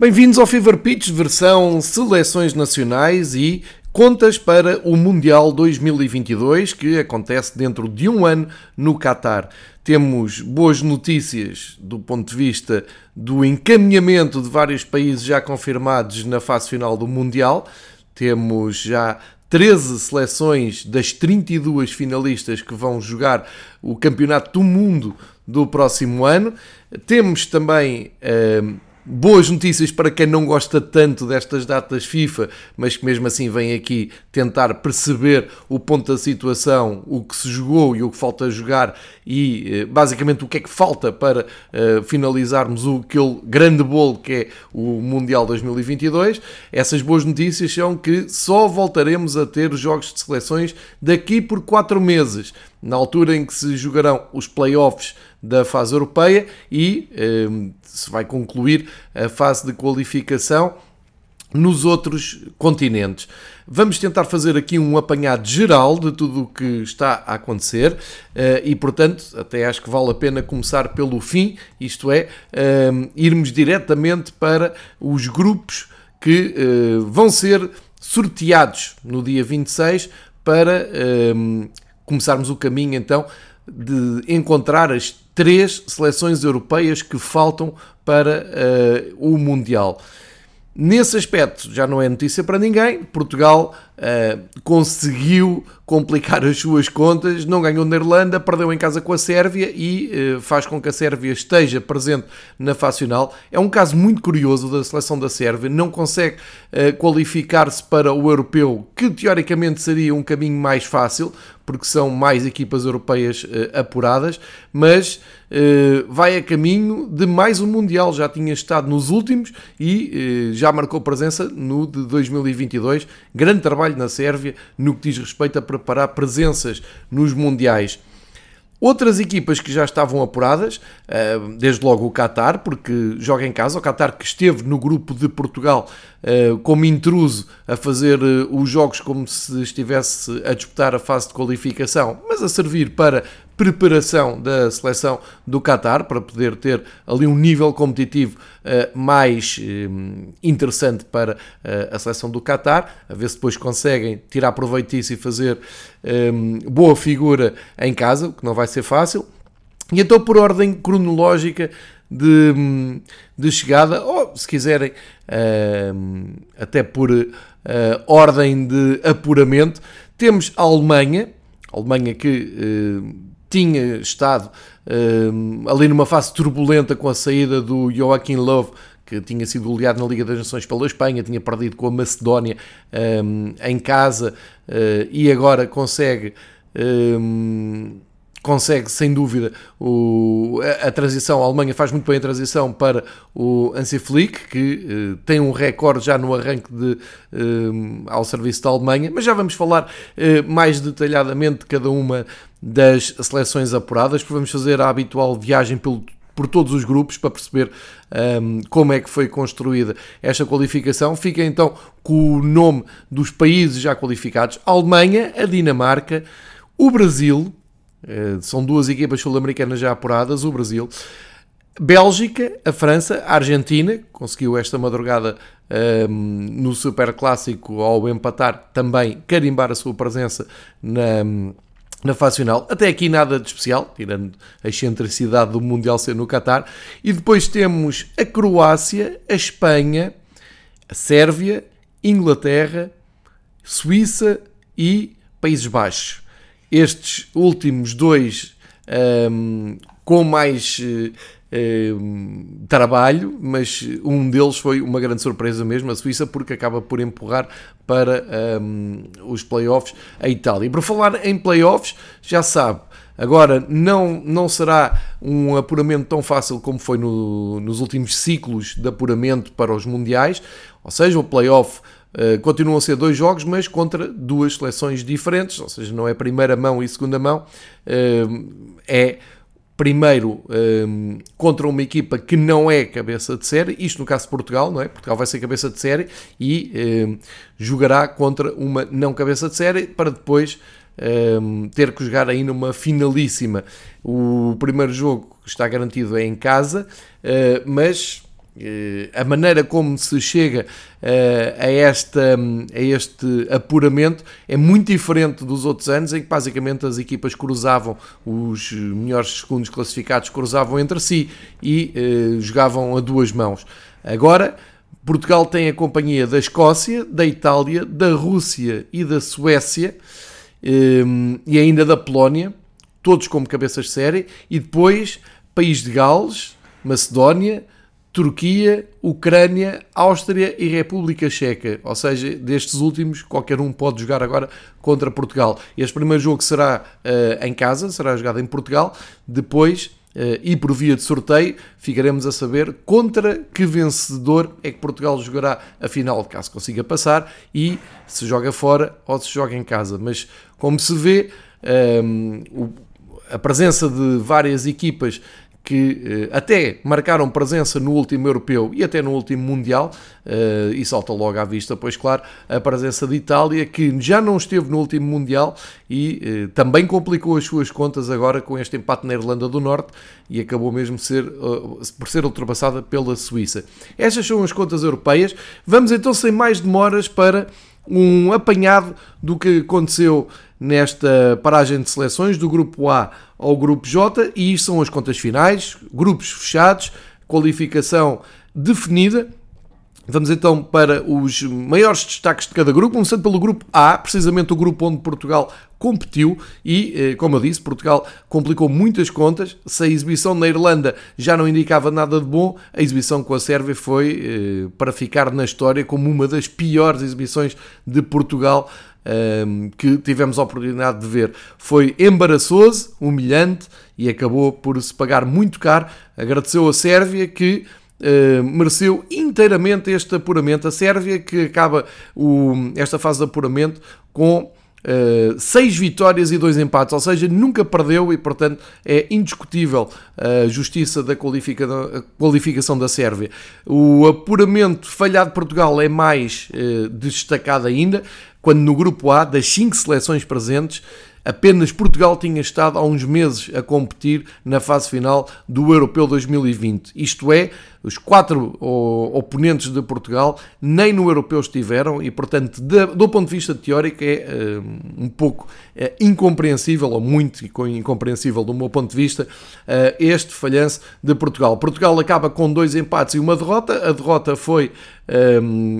Bem-vindos ao Fever Pitch, versão seleções nacionais e contas para o Mundial 2022 que acontece dentro de um ano no Qatar. Temos boas notícias do ponto de vista do encaminhamento de vários países já confirmados na fase final do Mundial. Temos já 13 seleções das 32 finalistas que vão jogar o Campeonato do Mundo do próximo ano. Temos também. Uh, boas notícias para quem não gosta tanto destas datas FIFA, mas que mesmo assim vem aqui tentar perceber o ponto da situação, o que se jogou e o que falta jogar e eh, basicamente o que é que falta para uh, finalizarmos o, aquele grande bolo que é o Mundial 2022. Essas boas notícias são que só voltaremos a ter jogos de seleções daqui por 4 meses, na altura em que se jogarão os playoffs da fase europeia e uh, se vai concluir a fase de qualificação nos outros continentes. Vamos tentar fazer aqui um apanhado geral de tudo o que está a acontecer eh, e, portanto, até acho que vale a pena começar pelo fim, isto é, eh, irmos diretamente para os grupos que eh, vão ser sorteados no dia 26 para começarmos o caminho então de encontrar as três seleções europeias que faltam para uh, o Mundial. Nesse aspecto já não é notícia para ninguém. Portugal uh, conseguiu complicar as suas contas, não ganhou na Irlanda, perdeu em casa com a Sérvia e uh, faz com que a Sérvia esteja presente na fase final. É um caso muito curioso da seleção da Sérvia, não consegue uh, qualificar-se para o europeu, que teoricamente seria um caminho mais fácil, porque são mais equipas europeias apuradas, mas vai a caminho de mais um Mundial. Já tinha estado nos últimos e já marcou presença no de 2022. Grande trabalho na Sérvia no que diz respeito a preparar presenças nos Mundiais. Outras equipas que já estavam apuradas, eh, desde logo o Qatar, porque joga em casa, o Qatar que esteve no grupo de Portugal eh, como intruso a fazer eh, os jogos como se estivesse a disputar a fase de qualificação, mas a servir para preparação da seleção do Qatar para poder ter ali um nível competitivo uh, mais uh, interessante para uh, a seleção do Qatar, a ver se depois conseguem tirar proveito disso e fazer boa figura em casa, o que não vai ser fácil. E então, por ordem cronológica de, de chegada, ou se quiserem, até por ordem de apuramento, temos a Alemanha, a Alemanha que tinha estado um, ali numa fase turbulenta com a saída do Joaquim Love, que tinha sido goleado na Liga das Nações pela Espanha, tinha perdido com a Macedónia um, em casa uh, e agora consegue. Um, consegue sem dúvida o, a, a, transição, a Alemanha faz muito bem a transição para o Hansi Flick, que uh, tem um recorde já no arranque de, uh, ao serviço da Alemanha, mas já vamos falar uh, mais detalhadamente de cada uma das seleções apuradas, porque vamos fazer a habitual viagem pelo por todos os grupos para perceber um, como é que foi construída esta qualificação. Fica então com o nome dos países já qualificados: a Alemanha, a Dinamarca, o Brasil, eh, são duas equipas sul-americanas já apuradas, o Brasil. Bélgica, a França, a Argentina, conseguiu esta madrugada um, no Super Clássico ao empatar também carimbar a sua presença na, na fase final. Até aqui nada de especial, tirando a excentricidade do Mundial ser no Qatar. E depois temos a Croácia, a Espanha, a Sérvia, Inglaterra, Suíça e Países Baixos. Estes últimos dois um, com mais um, trabalho, mas um deles foi uma grande surpresa mesmo, a Suíça, porque acaba por empurrar para um, os playoffs a Itália. E por falar em playoffs, já sabe, Agora, não, não será um apuramento tão fácil como foi no, nos últimos ciclos de apuramento para os Mundiais, ou seja, o playoff Uh, continuam a ser dois jogos, mas contra duas seleções diferentes, ou seja, não é primeira mão e segunda mão, uh, é primeiro uh, contra uma equipa que não é cabeça de série, isto no caso de Portugal, não é? Portugal vai ser cabeça de série e jogará contra uma não cabeça de série para depois ter que jogar aí numa finalíssima. O primeiro jogo está garantido é em casa, mas a maneira como se chega a, esta, a este apuramento é muito diferente dos outros anos, em que basicamente as equipas cruzavam, os melhores segundos classificados cruzavam entre si e jogavam a duas mãos. Agora, Portugal tem a companhia da Escócia, da Itália, da Rússia e da Suécia e ainda da Polónia, todos como cabeças de série, e depois País de Gales, Macedónia, Turquia, Ucrânia, Áustria e República Checa. Ou seja, destes últimos, qualquer um pode jogar agora contra Portugal. Este primeiro jogo será uh, em casa, será jogado em Portugal. Depois, uh, e por via de sorteio, ficaremos a saber contra que vencedor é que Portugal jogará a final, caso consiga passar, e se joga fora ou se joga em casa. Mas, como se vê, um, ehm, a presença de várias equipas que uh, até marcaram presença no último europeu e até no último mundial, uh, e salta logo à vista, pois claro, a presença de Itália, que já não esteve no último mundial e uh, também complicou as suas contas agora com este empate na Irlanda do Norte e acabou mesmo ser, por ser ultrapassada pela Suíça. Estas são as contas europeias. Vamos então, sem mais demoras, para um apanhado do que aconteceu nesta paragem de seleções do grupo A ao grupo J e são as contas finais, grupos fechados, qualificação definida. Vamos então para os maiores destaques de cada grupo, começando pelo grupo A, precisamente o grupo onde Portugal competiu e, eh, como eu disse, Portugal complicou muitas contas. Se a exibição na Irlanda já não indicava nada de bom, a exibição com a Sérvia foi eh, para ficar na história como uma das piores exibições de Portugal um, que tivemos a oportunidade de ver. Foi embaraçoso, humilhante e acabou por se pagar muito caro. Agradeceu a Sérvia que Uh, mereceu inteiramente este apuramento. A Sérvia que acaba o, esta fase de apuramento com Uh, seis vitórias e dois empates, ou seja, nunca perdeu e, portanto, é indiscutível a justiça da qualificação da Sérvia. O apuramento falhado de Portugal é mais uh, destacado ainda, quando no grupo A, das cinco seleções presentes, Apenas Portugal tinha estado há uns meses a competir na fase final do Europeu 2020. Isto é, os quatro oponentes de Portugal nem no Europeu estiveram e, portanto, do ponto de vista teórico, é eh, um pouco eh, incompreensível, ou muito incompreensível do meu ponto de vista, eh, este falhanço de Portugal. Portugal acaba com dois empates e uma derrota. A derrota foi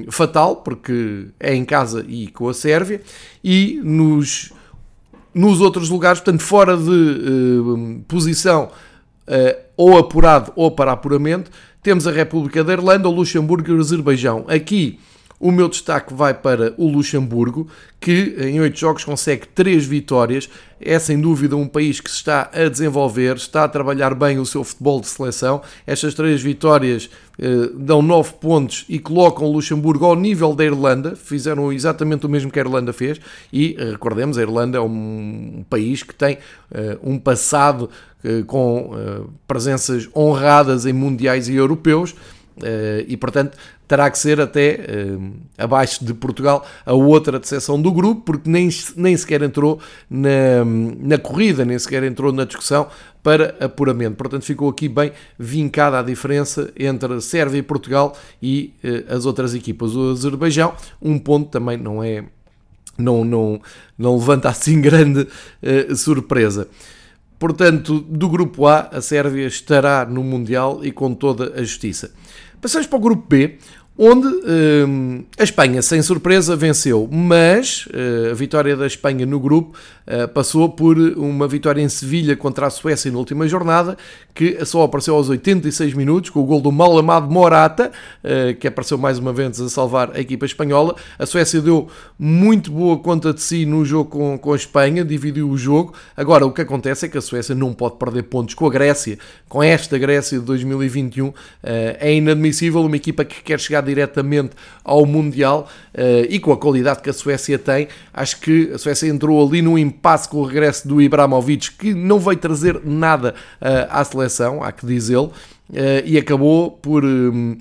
fatal, porque é em casa e com a Sérvia, e nos nos outros lugares, portanto, fora de uh, posição uh, ou apurado ou para apuramento, temos a República da Irlanda, o Luxemburgo e o Azerbaijão. Aqui o meu destaque vai para o Luxemburgo, que em oito jogos consegue três vitórias. É sem dúvida um país que se está a desenvolver, está a trabalhar bem o seu futebol de seleção. Estas três vitórias eh, dão nove pontos e colocam o Luxemburgo ao nível da Irlanda. Fizeram exatamente o mesmo que a Irlanda fez. E eh, recordemos, a Irlanda é um país que tem eh, um passado eh, com eh, presenças honradas em mundiais e europeus. Uh, e portanto terá que ser até uh, abaixo de Portugal a outra decepção do grupo, porque nem, nem sequer entrou na, na corrida, nem sequer entrou na discussão para apuramento. Portanto, ficou aqui bem vincada a diferença entre Sérvia e Portugal e uh, as outras equipas. O Azerbaijão, um ponto também não é. Não, não, não levanta assim grande surpresa. Portanto, do grupo A, a Sérvia estará no Mundial e com toda a justiça. Passamos para o grupo B, onde uh, a Espanha, sem surpresa, venceu, mas uh, a vitória da Espanha no grupo uh, passou por uma vitória em Sevilha contra a Suécia na última jornada, que só apareceu aos 86 minutos, com o gol do mal amado Morata, que apareceu mais uma vez a salvar a equipa espanhola. A Suécia deu muito boa conta de si no jogo com, com a Espanha, dividiu o jogo. Agora, o que acontece é que a Suécia não pode perder pontos com a Grécia, com esta Grécia de 2021. é inadmissível uma equipa que quer chegar diretamente ao Mundial uh, e com a qualidade que a Suécia tem, acho que a Suécia entrou ali num impasse com o regresso do Ibrahimovic, que não veio trazer nada uh, à seleção, há que dizê-lo. Uh, e acabou por uh,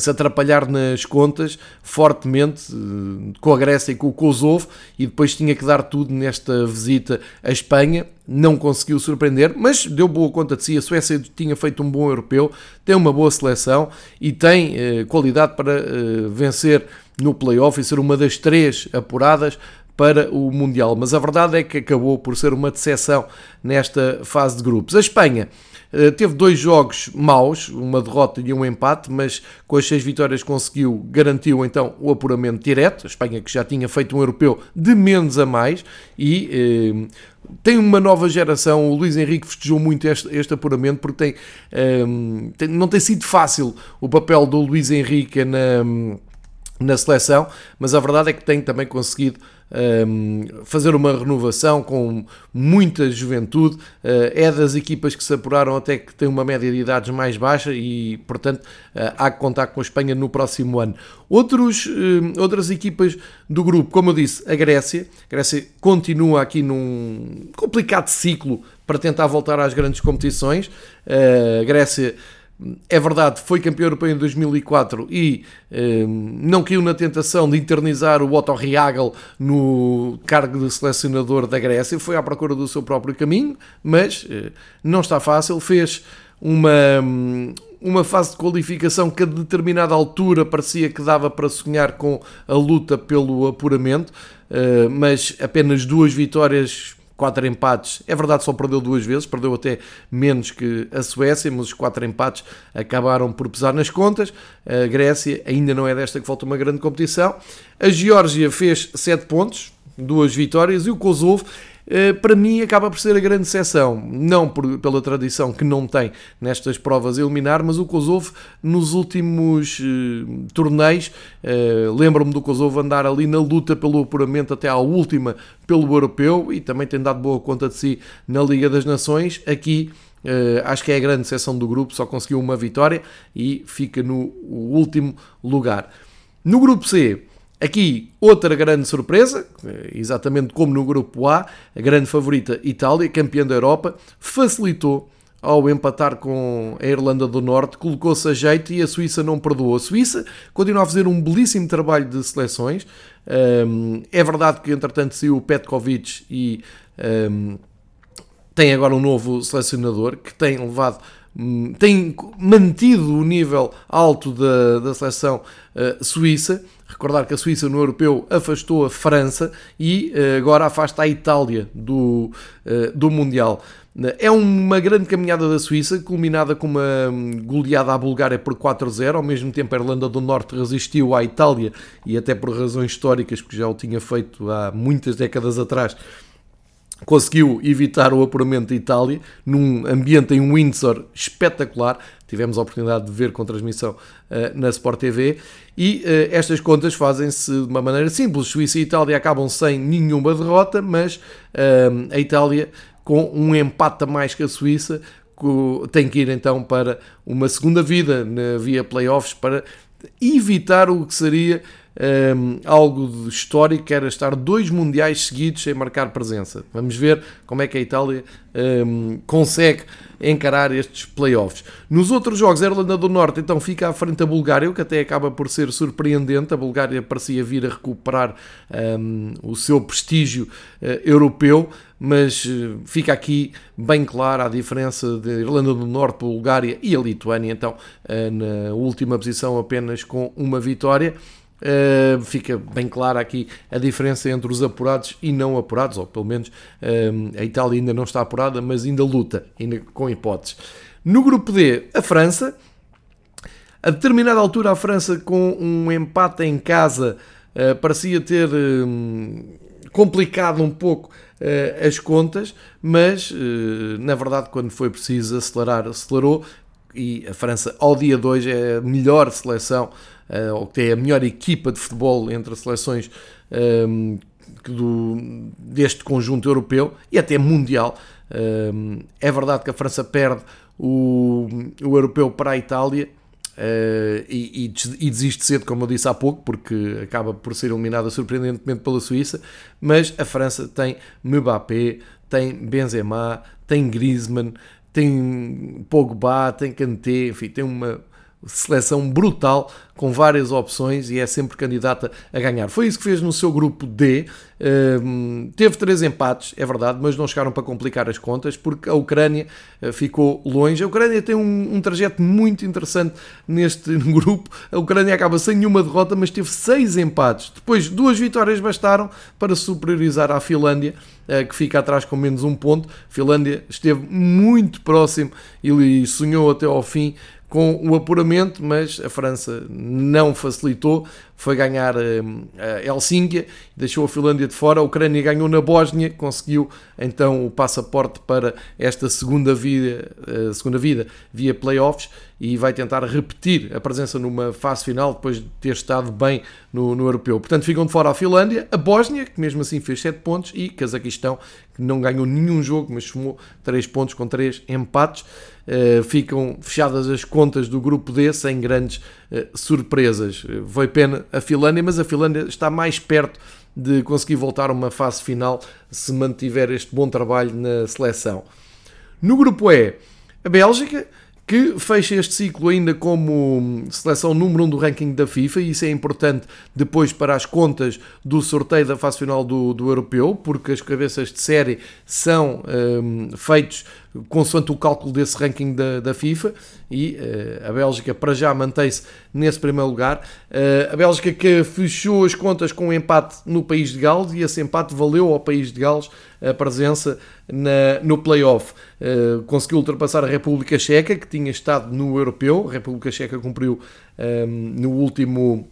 se atrapalhar nas contas fortemente uh, com a Grécia e com o Kosovo e depois tinha que dar tudo nesta visita à Espanha. Não conseguiu surpreender, mas deu boa conta de si. A Suécia tinha feito um bom europeu, tem uma boa seleção e tem qualidade para vencer no playoff e ser uma das três apuradas para o Mundial. Mas a verdade é que acabou por ser uma decepção nesta fase de grupos. A Espanha teve dois jogos maus, uma derrota e um empate, mas com as seis vitórias conseguiu, garantiu então o apuramento direto. A Espanha que já tinha feito um europeu de menos a mais e eh, tem uma nova geração. O Luís Henrique festejou muito este, este apuramento porque tem, eh, tem, não tem sido fácil o papel do Luís Henrique na, na seleção, mas a verdade é que tem também conseguido fazer uma renovação com muita juventude. Uh, é das equipas que se apuraram até que tem uma média de idades mais baixa e, portanto, uh, há que contar com a Espanha no próximo ano. Outros, outras equipas do grupo, como eu disse, a Grécia. A Grécia continua aqui num complicado ciclo para tentar voltar às grandes competições. a Grécia é verdade, foi campeão europeu em 2004 e eh, não caiu na tentação de internizar o Otto Reagel no cargo de selecionador da Grécia, foi à procura do seu próprio caminho, mas eh, não está fácil, fez uma, uma fase de qualificação que a determinada altura parecia que dava para sonhar com a luta pelo apuramento, eh, mas apenas duas vitórias quatro empates. É verdade, só perdeu duas vezes, perdeu até menos que a Suécia, mas os quatro empates acabaram por pesar nas contas. A Grécia ainda não é desta que falta uma grande competição. A Geórgia fez sete pontos, duas vitórias, e o Kosovo para mim acaba por ser a grande exceção, não por, pela tradição que não tem nestas provas a eliminar, mas o Kosovo nos últimos uh, torneios, uh, lembro-me do Kosovo andar ali na luta pelo apuramento até à última pelo europeu e também tem dado boa conta de si na Liga das Nações. Aqui Uh, acho que é a grande seção do grupo, só conseguiu uma vitória e fica no último lugar. No grupo C, Aqui, outra grande surpresa, exatamente como no grupo A, a grande favorita Itália, campeã da Europa, facilitou ao empatar com a Irlanda do Norte, colocou-se a jeito e a Suíça não perdoou. A Suíça continua a fazer um belíssimo trabalho de seleções. é verdade que, entretanto, saiu o Petkovic e tem agora um novo selecionador que tem levado hum, tem mantido o nível alto da, da seleção uh, suíça, Recordar que a Suíça no europeu afastou a França e eh, agora afasta a Itália do, eh, do Mundial. É uma grande caminhada da Suíça, culminada com uma hum, goleada à Bulgária por 4-0. Ao mesmo tempo, a Irlanda do Norte resistiu à Itália e, até por razões históricas, porque já o tinha feito há muitas décadas atrás, conseguiu evitar o apuramento da Itália num ambiente em Windsor espetacular. Tivemos a oportunidade de ver com transmissão uh, na Sport TV e uh, estas contas fazem-se de uma maneira simples. Suíça e Itália acabam sem nenhuma derrota, mas uh, a Itália com um empate a mais que a Suíça tem que ir então para uma segunda vida na via playoffs para evitar o que seria um, algo histórico, que era estar dois mundiais seguidos sem marcar presença. Vamos ver como é que a Itália um, consegue encarar estes playoffs. Nos outros jogos, a Irlanda do Norte então fica à frente da Bulgária, o que até acaba por ser surpreendente. A Bulgária parecia vir a recuperar um, o seu prestígio uh, europeu, mas uh, fica aqui bem clara a diferença de Irlanda do Norte, Bulgária e a Lituânia, então uh, na última posição apenas com uma vitória. Uh, fica bem clara aqui a diferença entre os apurados e não apurados, ou pelo menos uh, a Itália ainda não está apurada, mas ainda luta, ainda com hipóteses. No grupo D, a França. A determinada altura, a França, com um empate em casa, uh, parecia ter complicado um pouco as contas, mas na verdade, quando foi preciso acelerar, acelerou. E a França, ao dia 2, é a melhor seleção uh, ou que a melhor equipa de futebol entre as seleções um, ehm, do, deste conjunto europeu e até mundial. Um, ehm, é verdade que a França perde o, o europeu para a Itália. Uh, e, e, desiste cedo, como eu disse há pouco, porque acaba por ser eliminada surpreendentemente pela Suíça. Mas a França tem Mbappé, tem Benzema, tem Griezmann, tem Pogba, tem Kanté, enfim, tem uma seleção brutal com várias opções e é sempre candidata a ganhar. Foi isso que fez no seu grupo D. Um, teve três empates, é verdade, mas não chegaram para complicar as contas porque a Ucrânia uh, ficou longe. A Ucrânia tem um, um, trajeto muito interessante neste grupo. A Ucrânia acaba sem nenhuma derrota, mas teve seis empates. Depois, duas vitórias bastaram para superiorizar a Finlândia, uh, que fica atrás com menos um ponto. A Finlândia esteve muito próximo e sonhou até ao fim com o apuramento, mas a França não facilitou, foi ganhar hum, a Helsínquia, deixou a Finlândia de fora, a Ucrânia ganhou na Bósnia, conseguiu então o passaporte para esta segunda vida, eh, segunda vida via playoffs e vai tentar repetir a presença numa fase final depois de ter estado bem no, no europeu. Portanto, ficam de fora a Finlândia, a Bósnia, que mesmo assim fez 7 pontos, e Cazaquistão, que não ganhou nenhum jogo, mas somou 3 pontos com 3 empates. Uh, ficam fechadas as contas do grupo D sem grandes uh, surpresas. Foi pena a Finlândia, mas a Finlândia está mais perto de conseguir voltar a uma fase final se mantiver este bom trabalho na seleção. No grupo E, a Bélgica, que fecha este ciclo ainda como seleção número 1 um do ranking da FIFA, e isso é importante depois para as contas do sorteio da fase final do, do europeu, porque as cabeças de série são um, feitos consoante o cálculo desse ranking da, da FIFA e uh, a Bélgica para já mantém-se nesse primeiro lugar. Uh, a Bélgica que fechou as contas com um empate no país de Gales e esse empate valeu ao país de Gales a presença na, no play-off. Uh, conseguiu ultrapassar a República Checa, que tinha estado no Europeu. A República Checa cumpriu um, no último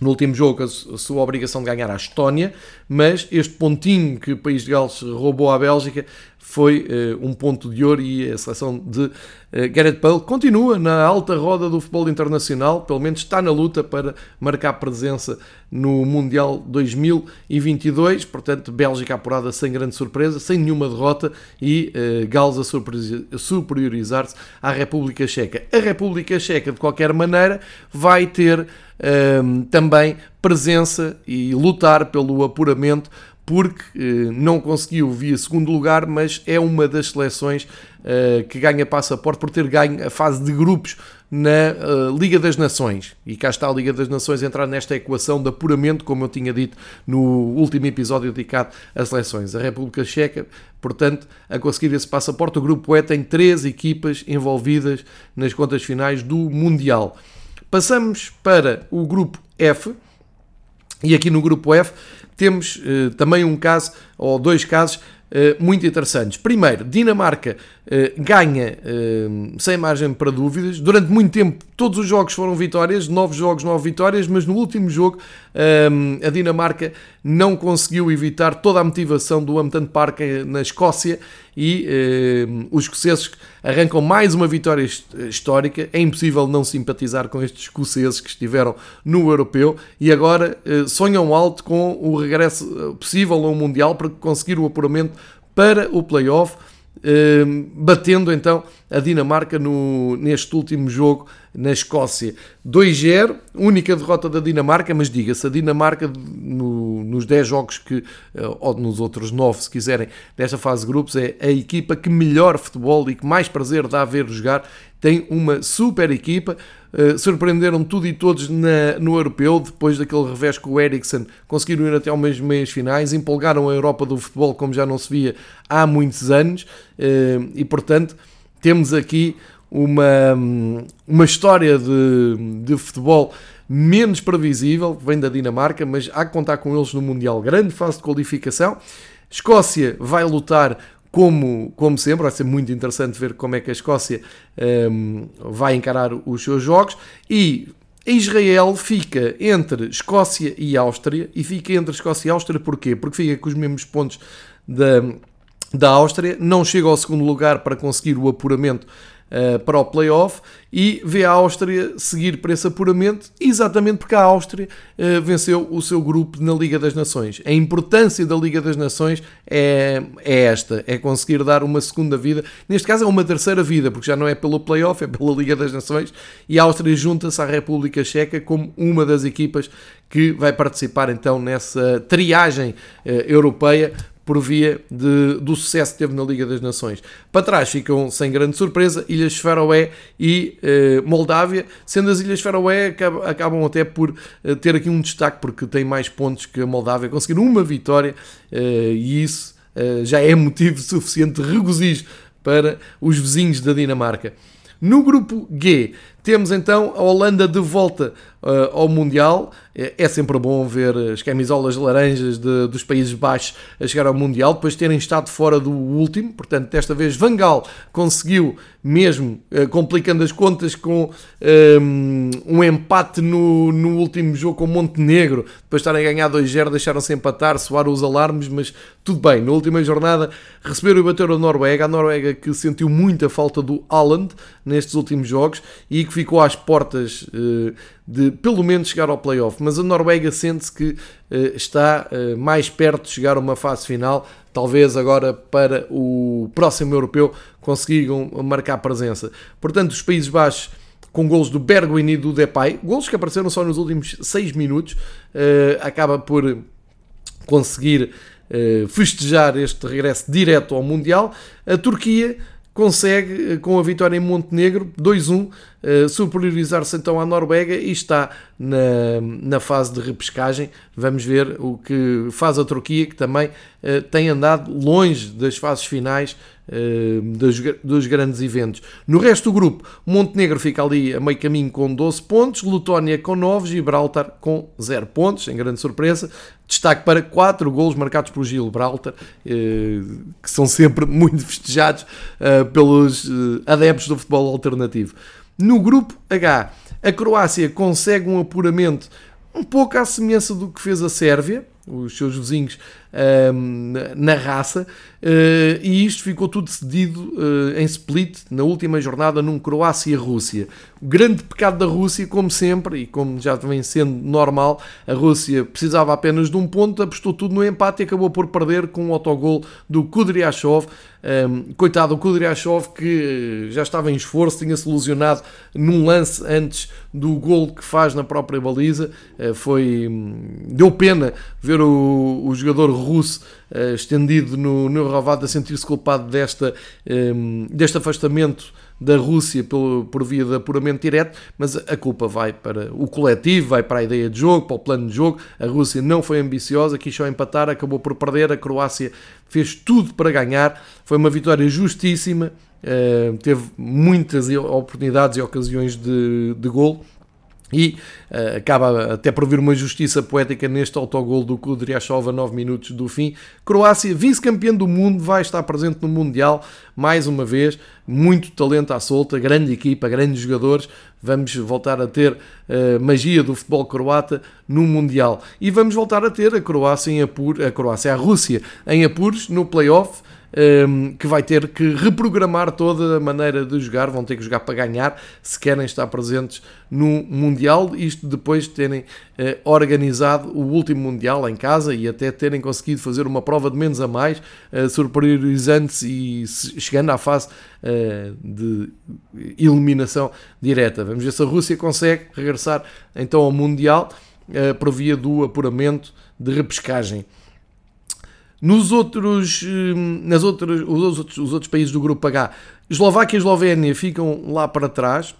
no último jogo a sua obrigação de ganhar à Estónia, mas este pontinho que o país de Gales roubou à Bélgica foi uh, um ponto de ouro e a seleção de uh, Gareth Bale continua na alta roda do futebol internacional, pelo menos está na luta para marcar presença no Mundial 2022, portanto Bélgica apurada sem grande surpresa, sem nenhuma derrota e uh, Gales a superiorizar-se à República Checa. A República Checa, de qualquer maneira, vai ter um, também presença e lutar pelo apuramento porque uh, não conseguiu via segundo lugar, mas é uma das seleções uh, que ganha passaporte por ter ganho a fase de grupos na uh, Liga das Nações. E cá está a Liga das Nações entrar nesta equação de apuramento, como eu tinha dito no último episódio dedicado às seleções. A República Checa, portanto, a conseguir esse passaporte, o grupo E tem três equipas envolvidas nas contas finais do Mundial. Passamos para o grupo F, e aqui no grupo F temos uh, também um caso, ou dois casos, uh, muito interessantes. Primeiro, Dinamarca uh, ganha sem margem para dúvidas. Durante muito tempo, todos os jogos foram vitórias, nove jogos, nove vitórias, mas no último jogo a Dinamarca não conseguiu evitar toda a motivação do Hampton Park na Escócia e uh, os escoceses arrancam mais uma vitória histórica. É impossível não simpatizar com estes escoceses que estiveram no Europeu e agora uh, sonham alto com o regresso possível ao Mundial para conseguir o apuramento para o playoff. Uh, batendo então a Dinamarca no, neste último jogo na Escócia. 2-0, única derrota da Dinamarca, mas diga-se, a Dinamarca no, nos 10 jogos que, eh, ou nos outros 9, se quiserem, desta fase de grupos, é a equipa que melhor futebol e que mais prazer dá a ver jogar. Tem uma super equipa, uh, surpreenderam tudo e todos na, no europeu, depois daquele revés com o Eriksen, conseguiram ir até ao mesmo meias finais, empolgaram a Europa do futebol como já não se via há muitos anos, uh, e portanto temos aqui uma, uma história de, de futebol menos previsível, que vem da Dinamarca, mas há que contar com eles no Mundial. Grande fase de qualificação. Escócia vai lutar como, como sempre, vai ser muito interessante ver como é que a Escócia um, vai encarar os seus jogos. E Israel fica entre Escócia e Áustria, e fica entre Escócia e Áustria porquê? Porque fica com os mesmos pontos da, da Áustria, não chega ao segundo lugar para conseguir o apuramento uh, para o playoff e vê a Áustria seguir para esse apuramento exatamente porque a Áustria uh, venceu o seu grupo na Liga das Nações. A importância da Liga das Nações é, é esta, é conseguir dar uma segunda vida, neste caso é uma terceira vida, porque já não é pelo playoff, é pela Liga das Nações, e a Áustria junta-se à República Checa como uma das equipas que vai participar então nessa triagem uh, europeia por via de, do sucesso que teve na Liga das Nações. Para trás ficam, sem grande surpresa, Ilhas Faroé e eh, Moldávia, sendo as Ilhas Faroé acabam, acabam até por eh, ter aqui um destaque, porque têm mais pontos que a Moldávia, conseguiram uma vitória eh, e isso eh, já é motivo suficiente de regozijo para os vizinhos da Dinamarca. No grupo G, temos então a Holanda de volta uh, ao Mundial. É, é, sempre bom ver as camisolas laranjas de, dos Países Baixos a chegar ao Mundial, depois de terem estado fora do último. Portanto, desta vez Vangal conseguiu, mesmo uh, complicando as contas, com um, um empate no, no último jogo com Montenegro. Depois de estarem a ganhar 2-0, deixaram-se empatar, soaram os alarmes, mas tudo bem. Na última jornada receberam e bateram a Noruega. A Noruega que sentiu muita falta do Haaland nestes últimos jogos e que ficou às portas de pelo menos chegar ao playoff, mas a Noruega sente-se que uh, está uh, mais perto de chegar a uma fase final, talvez agora para o próximo europeu consigam marcar presença. Portanto, os Países Baixos com golos do Bergwijn e do Depay, golos que apareceram só nos últimos 6 minutos, uh, acaba por conseguir festejar este regresso direto ao Mundial. A Turquia consegue, com a vitória em Montenegro, 2-1, uh, superiorizar-se então à Noruega e está na, na fase de repescagem. Vamos ver o que faz a Turquia, que também uh, tem andado longe das fases finais dos, dos, grandes eventos. No resto do grupo, Montenegro fica ali a meio caminho com 12 pontos, Letónia com 9, Gibraltar com 0 pontos, em grande surpresa. Destaque para 4 golos marcados por Gibraltar, que são sempre muito festejados pelos adeptos do futebol alternativo. No grupo H, a Croácia consegue um apuramento um pouco à semelhança do que fez a Sérvia, os seus vizinhos um, na raça, uh, e isto ficou tudo decidido uh, em split na última jornada num Croácia-Rússia. O grande pecado da Rússia, como sempre, e como já vem sendo normal, a Rússia precisava apenas de um ponto, apostou tudo no empate e acabou por perder com o um autogol do Kudryashov. Um, coitado, o Kudryashov que eh, já estava em esforço, tinha-se ilusionado num lance antes do gol que faz na própria baliza. Uh, foi, hum, deu pena ver o, o jogador russo uh, estendido no, no Rovado a sentir-se culpado desta, um, deste afastamento da Rússia por, por via de apuramento direto, mas a culpa vai para o coletivo, vai para a ideia de jogo, para o plano de jogo. A Rússia não foi ambiciosa, quis só empatar, acabou por perder. A Croácia fez tudo para ganhar, foi uma vitória justíssima, uh, teve muitas oportunidades e ocasiões de, de gol e uh, acaba até por vir uma justiça poética neste autogol do Kudryashov a 9 minutos do fim. Croácia, vice-campeã do mundo, vai estar presente no Mundial mais uma vez. Muito talento à solta, grande equipa, grandes jogadores. Vamos voltar a ter uh, magia do futebol croata no Mundial. E vamos voltar a ter a Croácia em apuros, a Croácia, a Rússia em apuros no playoff um, que vai ter que reprogramar toda a maneira de jogar, vão ter que jogar para ganhar se querem estar presentes no Mundial, isto depois de terem uh, organizado o último Mundial em casa e até terem conseguido fazer uma prova de menos a mais, uh, superiorizando-se e chegando à fase uh, de eliminação direta. Vamos ver se a Rússia consegue regressar então ao Mundial por via do apuramento de repescagem. Nos outros, hum, nas outras, os, outros, os outros países do grupo H, Eslováquia e Eslovénia ficam lá para trás.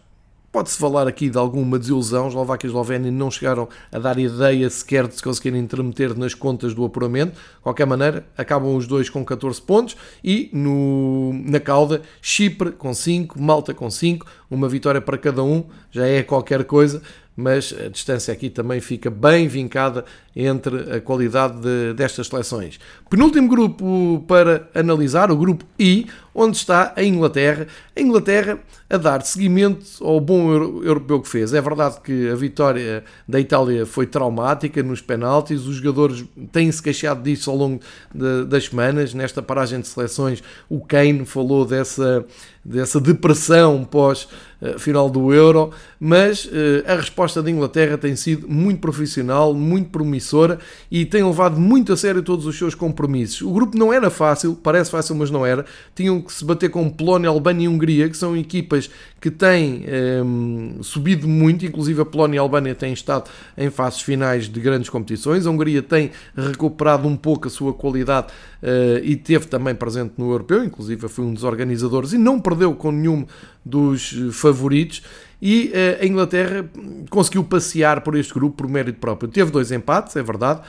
Pode-se falar aqui de alguma desilusão. Eslováquia e Eslovénia não chegaram a dar ideia sequer de se conseguirem intermeter nas contas do apuramento. De qualquer maneira, acabam os dois com 14 pontos e no, na cauda, Chipre com 5, Malta com 5, uma vitória para cada um, já é qualquer coisa mas a distância aqui também fica bem vincada entre a qualidade de, destas seleções. Penúltimo grupo para analisar, o grupo I, onde está a Inglaterra. A Inglaterra a dar seguimento ao bom europeu que fez. É verdade que a vitória da Itália foi traumática nos penaltis, os jogadores têm-se queixado disso ao longo de, das semanas. Nesta paragem de seleções, o Kane falou dessa dessa depressão pós final do Euro, mas a resposta da Inglaterra tem sido muito profissional, muito promissora e tem levado muito a sério todos os seus compromissos. O grupo não era fácil, parece fácil, mas não era. Tinham que se bater com Polónia, Albânia e Hungria, que são equipas que têm um, subido muito, inclusive a Polónia e a Albânia têm estado em fases finais de grandes competições. A Hungria tem recuperado um pouco a sua qualidade uh, e teve também presente no Europeu, inclusive foi um dos organizadores e não perdeu com nenhum dos favoritos e uh, a Inglaterra conseguiu passear por este grupo por mérito próprio. Teve dois empates, é verdade,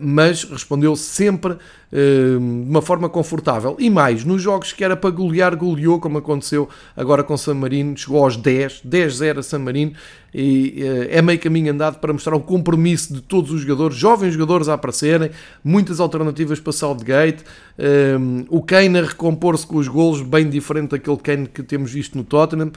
mas respondeu sempre uh, de uma forma confortável. E mais, nos jogos que era para golear, goleou, como aconteceu agora com San Marino, chegou aos 10, 10-0 a San Marino, e é meio caminho andado para mostrar o compromisso de todos os jogadores, jovens jogadores a aparecerem, muitas alternativas para Southgate, o Kane a recompor-se com os golos, bem diferente daquele Kane que temos visto no Tottenham,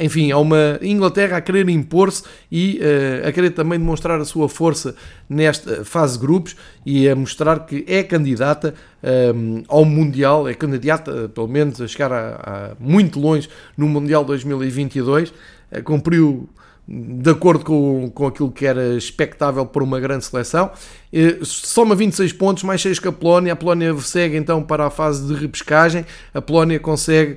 enfim, há uma Inglaterra a querer impor-se e a querer também demonstrar a sua força nesta fase de grupos e a mostrar que é candidata um, eh, ao Mundial, é candidata pelo menos a chegar a, a muito longe no Mundial 2022, uh, cumpriu de acordo com, com aquilo que era expectável por uma grande seleção. Soma 26 pontos, mais 6 que a Polónia. A Polónia segue então para a fase de repescagem. A Polónia consegue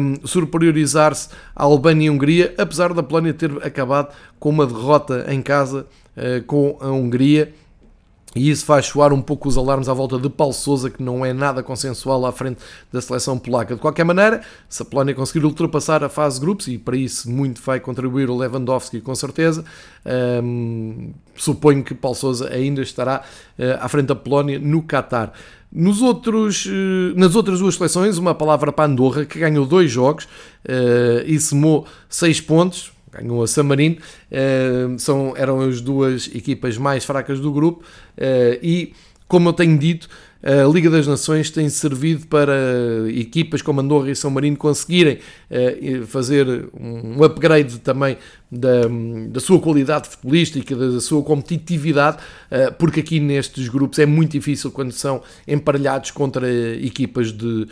um, superiorizar-se à Albânia e Hungria, apesar da Polónia ter acabado com uma derrota em casa uh, com a Hungria e isso faz soar um pouco os alarmes à volta de Paulo Sousa, que não é nada consensual à frente da seleção polaca. De qualquer maneira, se a Polónia conseguir ultrapassar a fase de grupos, e para isso muito vai contribuir o Lewandowski com certeza, hum, suponho que Paulo Sousa ainda estará uh, à frente da Polónia no Qatar. Nos outros, uh, nas outras duas seleções, uma palavra para Andorra, que ganhou dois jogos uh, e somou seis pontos, ganhou a San Marino, uh, são, eram as duas equipas mais fracas do grupo. Uh, e, como eu tenho dito, a Liga das Nações tem servido para equipas como Andorra e São Marino conseguirem uh, fazer um upgrade também da, da sua qualidade futebolística, da sua competitividade, porque aqui nestes grupos é muito difícil quando são emparelhados contra equipas de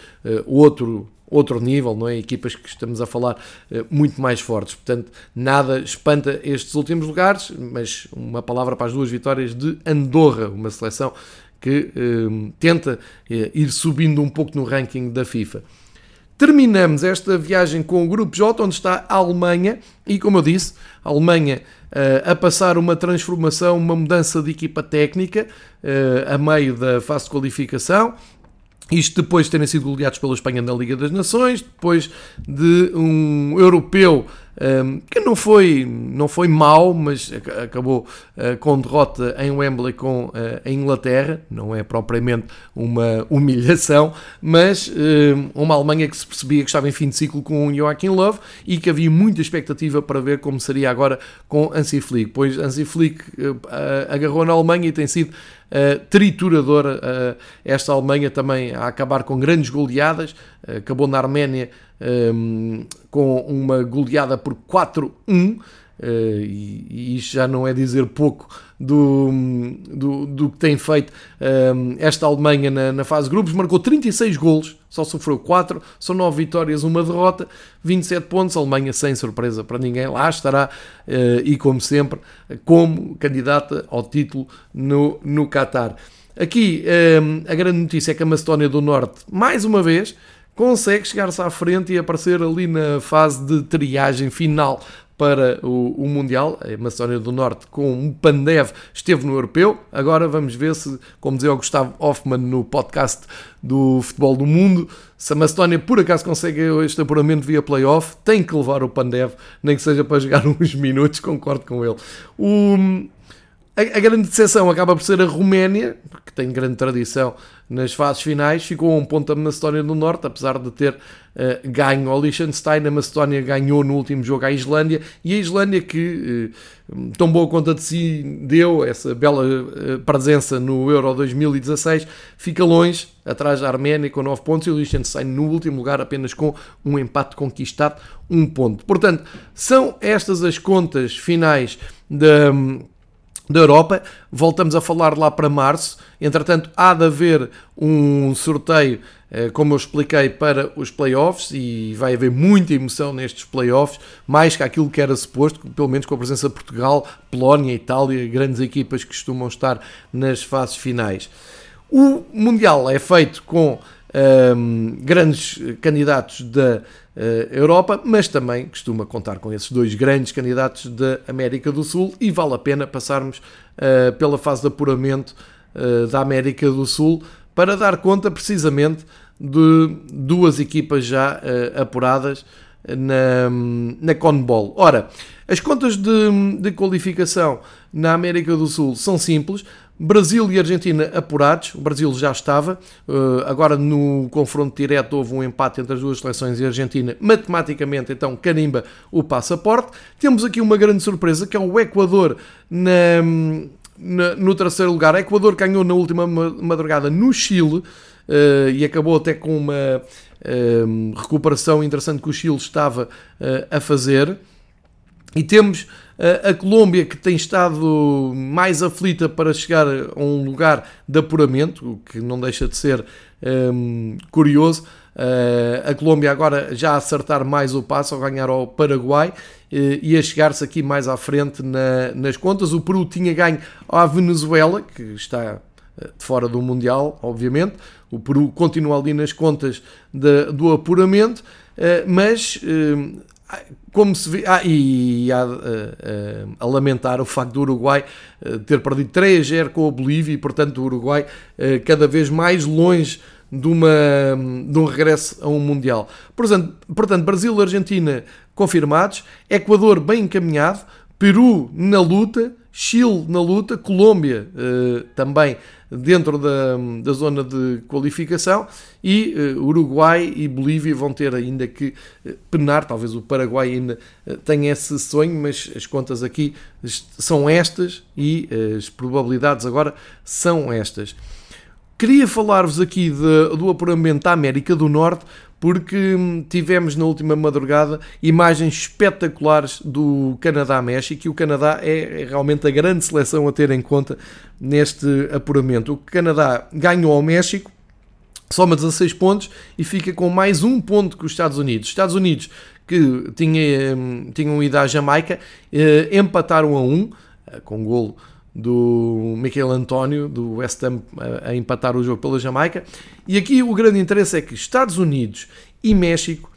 outro outro nível, não é? Equipas que estamos a falar eh, muito mais fortes. Portanto, nada espanta estes últimos lugares, mas uma palavra para as duas vitórias de Andorra, uma seleção que eh, tenta eh, ir subindo um pouco no ranking da FIFA. Terminamos esta viagem com o Grupo J, onde está a Alemanha, e como eu disse, a Alemanha a passar uma transformação, uma mudança de equipa técnica a meio da fase de qualificação. Isto depois de terem sido goleados pela Espanha na Liga das Nações, depois de um europeu que não foi, não foi mau, mas acabou uh, com derrota em Wembley com uh, a Inglaterra. Não é propriamente uma humilhação, mas uh, uma Alemanha que se percebia que estava em fim de ciclo com Joachim Love e que havia muita expectativa para ver como seria agora com Hansi Flick. Pois Hansi Flick agarrou na Alemanha e tem sido Uh, trituradora uh, esta Alemanha também a acabar com grandes goleadas, uh, acabou na Arménia um, com uma goleada por 4-1. Uh, e, e isto já não é dizer pouco do, do, do que tem feito esta Alemanha na, na, fase de grupos. Marcou 36 golos, só sofreu 4, são 9 vitórias, uma derrota, 27 pontos. A Alemanha, sem surpresa para ninguém, lá estará uh, e, como sempre, como candidata ao título no, no Qatar. Aqui a grande notícia é que a Macedónia do Norte, mais uma vez, consegue chegar-se à frente e aparecer ali na fase de triagem final para o, o, Mundial. A Macedónia do Norte, com o Pandev, esteve no Europeu. Agora vamos ver se, como dizia o Gustavo Hoffman no podcast do Futebol do Mundo, se a Macedónia por acaso consegue este apuramento via playoff, tem que levar o Pandev, nem que seja para jogar uns minutos, concordo com ele. O, a, grande decepção acaba por ser a Roménia, que tem grande tradição nas fases finais, ficou a um ponto a Macedónia do Norte, apesar de ter uh, ganho ao Liechtenstein. A Macedónia ganhou no último jogo à Islândia e a Islândia, que uh, tão boa conta de si deu essa bela uh, presença no Euro 2016, fica longe, atrás da Arménia com 9 pontos e o Liechtenstein no último lugar apenas com um empate conquistado, um ponto. Portanto, são estas as contas finais da da Europa. Voltamos a falar lá para março. Entretanto, há de haver um sorteio, eh, como eu expliquei, para os playoffs e vai haver muita emoção nestes playoffs, mais que aquilo que era suposto, pelo menos com a presença de Portugal, Polónia, Itália, grandes equipas que costumam estar nas fases finais. O Mundial é feito com um, grandes candidatos da Europa, mas também costuma contar com esses dois grandes candidatos da América do Sul e vale a pena passarmos uh, pela fase de apuramento uh, da América do Sul para dar conta precisamente de duas equipas já apuradas na, na Conbol. Ora, as contas de, de qualificação na América do Sul são simples. Brasil e Argentina apurados, o Brasil já estava, eh, agora no confronto direto houve um empate entre as duas seleções e a Argentina, matematicamente então carimba o passaporte. Temos aqui uma grande surpresa que é o Equador na, na, no terceiro lugar. O Equador ganhou na última madrugada no Chile uh, e acabou até com uma uh, recuperação interessante que o Chile estava a fazer. E temos a Colômbia, que tem estado mais aflita para chegar a um lugar de apuramento, o que não deixa de ser um, curioso. Uh, a Colômbia agora já a acertar mais o passo ao ganhar ao Paraguai uh, e a chegar-se aqui mais à frente na, nas contas. O Peru tinha ganho à Venezuela, que está fora do Mundial, obviamente. O Peru continua ali nas contas de, do apuramento, mas como se vê, ah, e há uh, uh, a lamentar o facto do Uruguai ter perdido 3-0 com a Bolívia e, portanto, o Uruguai cada vez mais longe de, uma, de um regresso a um Mundial. Portanto, portanto Brasil e Argentina confirmados, Equador bem encaminhado, Peru na luta, Chile na luta, Colômbia também dentro da, da zona de qualificação e uh, Uruguai e Bolívia vão ter ainda que uh, penar, talvez o Paraguai ainda uh, tenha esse sonho, mas as contas aqui são estas e as probabilidades agora são estas. Queria falar-vos aqui de, do apuramento da América do Norte, porque hum, tivemos na última madrugada imagens espetaculares do Canadá-México e o Canadá é, é realmente a grande seleção a ter em conta neste apuramento. O Canadá ganhou ao México, soma 16 pontos e fica com mais um ponto que os Estados Unidos. Os Estados Unidos, que tinha, hum, tinham ido à Jamaica, eh, empataram a um, eh, com golo do Michael António, do West Ham, a, a empatar o jogo pela Jamaica. E aqui o grande interesse é que Estados Unidos e México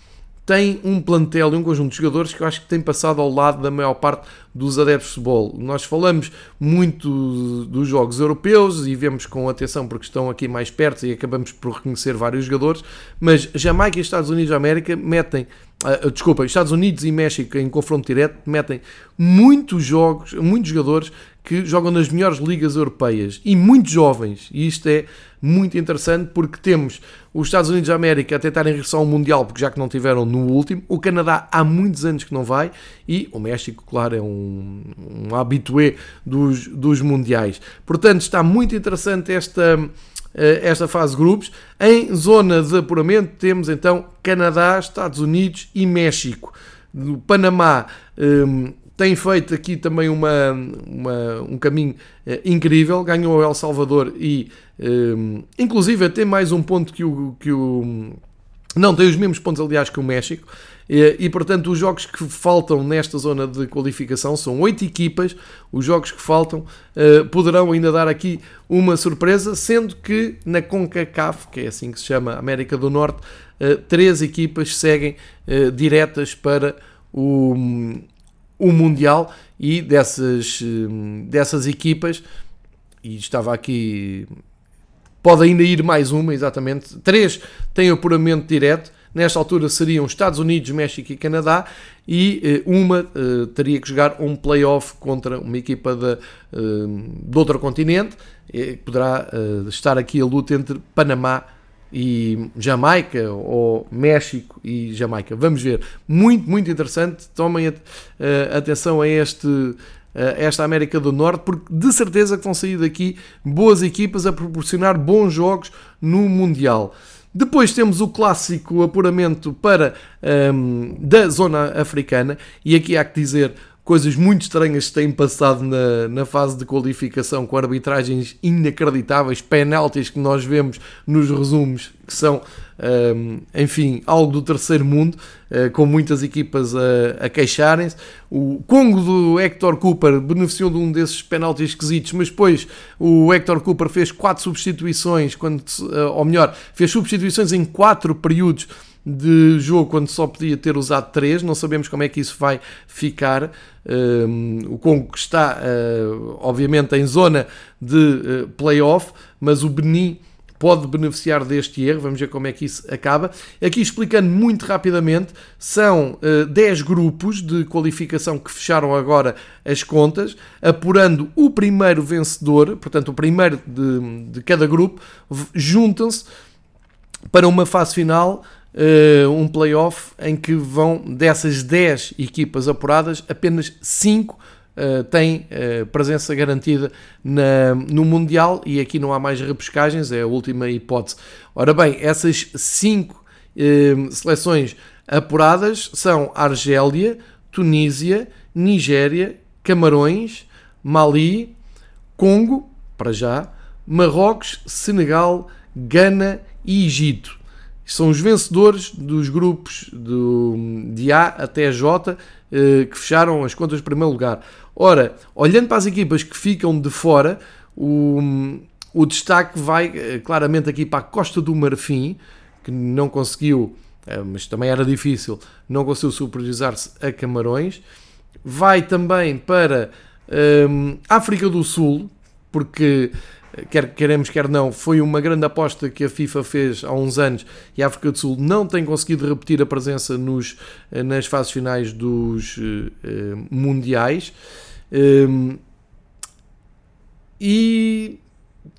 têm um plantel e um conjunto de jogadores que eu acho que tem passado ao lado da maior parte dos adeptos de futebol. Nós falamos muito dos jogos europeus e vemos com atenção porque estão aqui mais perto e acabamos por reconhecer vários jogadores, mas Jamaica e Estados Unidos da América metem Uh, desculpa, Estados Unidos e México em confronto direto metem muitos jogos, muitos jogadores que jogam nas melhores ligas europeias e muito jovens. E isto é muito interessante porque temos os Estados Unidos da América a tentarem regressar ao Mundial, porque já que não tiveram no último, o Canadá há muitos anos que não vai e o México, claro, é um, um habitué dos, dos Mundiais. Portanto, está muito interessante esta eh, esta fase de grupos. Em zona de apuramento temos então Canadá, Estados Unidos e México. O Panamá um, tem feito aqui também uma, uma um caminho uh, incrível, ganhou o El Salvador e um, inclusive tem mais um ponto que o, que o não, tem os mesmos pontos, aliás, que o México. E, e, portanto, os jogos que faltam nesta zona de qualificação são oito equipas. Os jogos que faltam poderão ainda dar aqui uma surpresa, sendo que na CONCACAF, que é assim que se chama América do Norte, três equipas seguem diretas para o, o Mundial e dessas, dessas equipas, e estava aqui, pode ainda ir mais uma, exatamente, três têm apuramento direto, nesta altura seriam Estados Unidos, México e Canadá, e eh, uma uh, teria que jogar um playoff contra uma equipa de, uh, de outro continente, poderá uh, estar aqui a luta entre Panamá e Jamaica ou México e Jamaica. Vamos ver. Muito, muito interessante. Tomem uh, atenção a este uh, esta América do Norte, porque de certeza que vão sair daqui boas equipas a proporcionar bons jogos no Mundial. Depois temos o clássico apuramento para um, da zona africana, e aqui há que dizer coisas muito estranhas que têm passado na, na fase de qualificação com arbitragens inacreditáveis, penaltis que nós vemos nos resumos que são, um, enfim, algo do terceiro mundo, uh, com muitas equipas a, a queixarem-se. O Congo do Hector Cooper beneficiou de um desses penaltis esquisitos, mas depois o Hector Cooper fez quatro substituições, quando, uh, ou melhor, fez substituições em quatro períodos de jogo quando só podia ter usado 3, não sabemos como é que isso vai ficar. Um, o Congo está, uh, obviamente, em zona de uh, playoff, mas o Benin pode beneficiar deste erro, vamos ver como é que isso acaba. Aqui explicando muito rapidamente, são uh, 10 grupos de qualificação que fecharam agora as contas, apurando o primeiro vencedor, portanto, o primeiro de, de cada grupo, juntam-se para uma fase final uh, um playoff em que vão dessas 10 equipas apuradas, apenas 5 uh, têm uh, presença garantida na, no Mundial e aqui não há mais repescagens, é a última hipótese. Ora bem, essas 5 uh, seleções apuradas são Argélia, Tunísia, Nigéria, Camarões, Mali, Congo, para já, Marrocos, Senegal, Gana e Egito são os vencedores dos grupos do, de A até J eh, que fecharam as contas de primeiro lugar. Ora, olhando para as equipas que ficam de fora, o, o destaque vai eh, claramente aqui para a Costa do Marfim, que não conseguiu, eh, mas também era difícil, não conseguiu superiorizar-se a Camarões. Vai também para África do Sul, porque quer queremos, quer não, foi uma grande aposta que a FIFA fez há uns anos e a África do Sul não tem conseguido repetir a presença nos, eh, nas fases finais dos uh, mundiais. Um, e,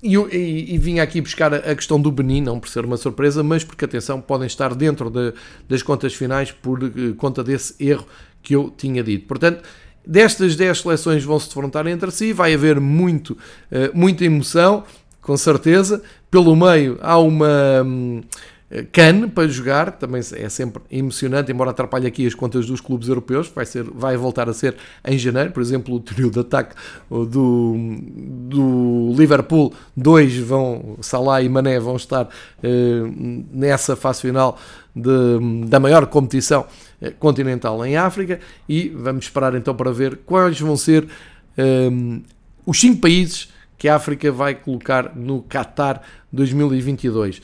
e, e, vinha aqui buscar a, questão do Benin, não por ser uma surpresa, mas porque, atenção, podem estar dentro de, das contas finais por conta desse erro que eu tinha dito. Portanto, Destas 10 seleções vão se defrontar entre si, vai haver muito, eh, muita emoção, com certeza. Pelo meio há uma hum, CAN para jogar, também é sempre emocionante, embora atrapalhe aqui as contas dos clubes europeus, vai, ser, vai voltar a ser em janeiro, por exemplo, o trio de ataque do, do Liverpool, dois vão, Salah e Mané vão estar eh, nessa fase final de, da maior competição eh, continental em África e vamos esperar então para ver quais vão ser ehm, os cinco países que a África vai colocar no Qatar 2022.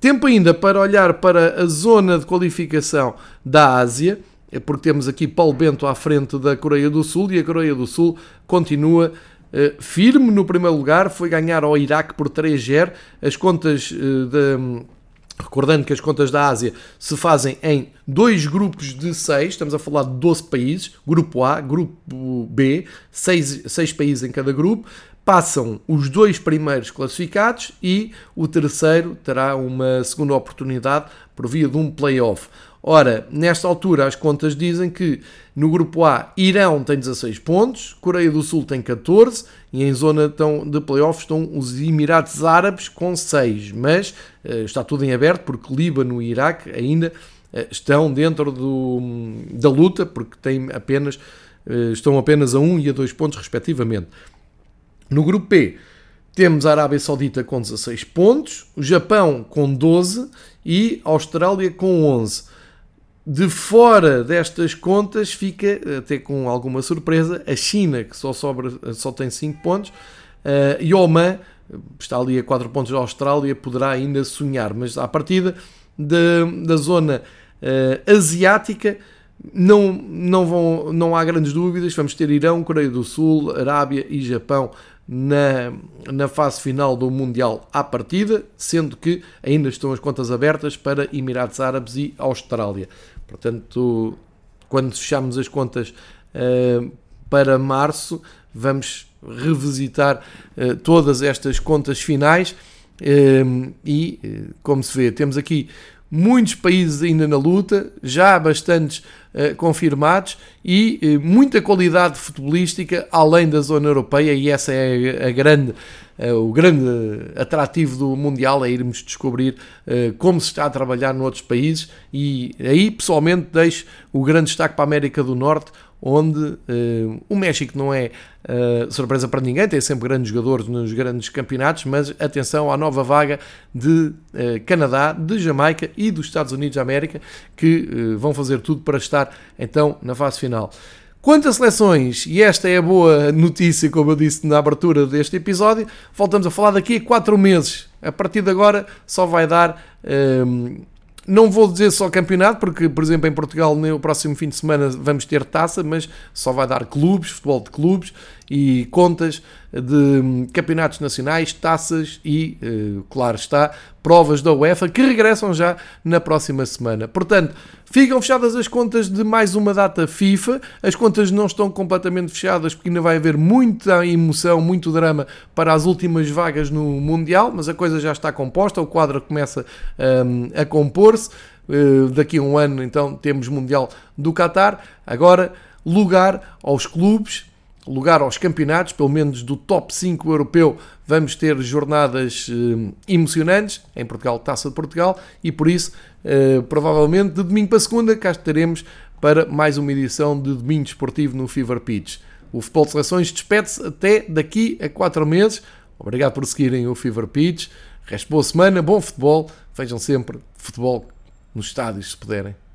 Tempo ainda para olhar para a zona de qualificação da Ásia, é porque temos aqui Paulo Bento à frente da Coreia do Sul e a Coreia do Sul continua uh, firme no primeiro lugar, foi ganhar ao Iraque por 3-0. As contas uh, de Recordando que as contas da Ásia se fazem em dois grupos de seis, estamos a falar de 12 países, grupo A, grupo B, seis, seis países em cada grupo, passam os dois primeiros classificados e o terceiro terá uma segunda oportunidade por via de um play-off. Ora, nesta altura as contas dizem que no grupo A Irão tem 16 pontos, Coreia do Sul tem 14 e em zona de playoffs estão os Emirados Árabes com 6, mas uh, está tudo em aberto porque Líbano e Iraque ainda uh, estão dentro do, da luta porque têm apenas, uh, estão apenas a 1 e a 2 pontos respectivamente. No grupo P temos a Arábia Saudita com 16 pontos, o Japão com 12 e a Austrália com 11 de fora destas contas fica, até com alguma surpresa, a China, que só, sobra, só tem 5 pontos, uh, e Oman, está ali a 4 pontos da Austrália, poderá ainda sonhar, mas à partida da, da zona uh, asiática não, não, vão, não há grandes dúvidas, vamos ter Irão, Coreia do Sul, Arábia e Japão na, na fase final do Mundial à partida, sendo que ainda estão as contas abertas para Emirados Árabes e Austrália. Portanto, quando fechamos as contas uh, para março, vamos revisitar uh, todas estas contas finais. Uh, e, como se vê, temos aqui muitos países ainda na luta, já bastantes confirmados e muita qualidade futebolística além da zona europeia e essa é a, grande eh, o grande atrativo do Mundial é irmos descobrir eh, como se está a trabalhar noutros países. E aí pessoalmente deixo o grande destaque para a América do Norte, onde uh, o México não é uh, surpresa para ninguém, tem sempre grandes jogadores nos grandes campeonatos, mas atenção à nova vaga de uh, Canadá, de Jamaica e dos Estados Unidos da América, que vão fazer tudo para estar então na fase final. Quanto seleções, e esta é a boa notícia, como eu disse na abertura deste episódio, voltamos a falar daqui a 4 meses. A partir de agora só vai dar. Hum, não vou dizer só campeonato, porque, por exemplo, em Portugal, no próximo fim de semana vamos ter taça, mas só vai dar clubes, futebol de clubes e contas de hum, campeonatos nacionais, taças e, eh, claro está, provas da UEFA que regressam já na próxima semana. Portanto, ficam fechadas as contas de mais uma data FIFA. As contas não estão completamente fechadas porque ainda vai haver muita emoção, muito drama para as últimas vagas no Mundial, mas a coisa já está composta, o quadro começa um, a compor-se. Uh, daqui a um ano, então, temos Mundial do Qatar. Agora, lugar aos clubes lugar aos campeonatos, pelo menos do top 5 europeu, vamos ter jornadas eh, emocionantes, em Portugal, Taça de Portugal, e por isso, eh, provavelmente, de domingo para segunda, cá estaremos para mais uma edição de Domingo Esportivo no Fever Pitch. O Futebol de Seleções despede-se até daqui a 4 meses. Obrigado por seguirem o Fever Pitch. Resto boa semana, bom futebol. Vejam sempre futebol nos estádios, se puderem.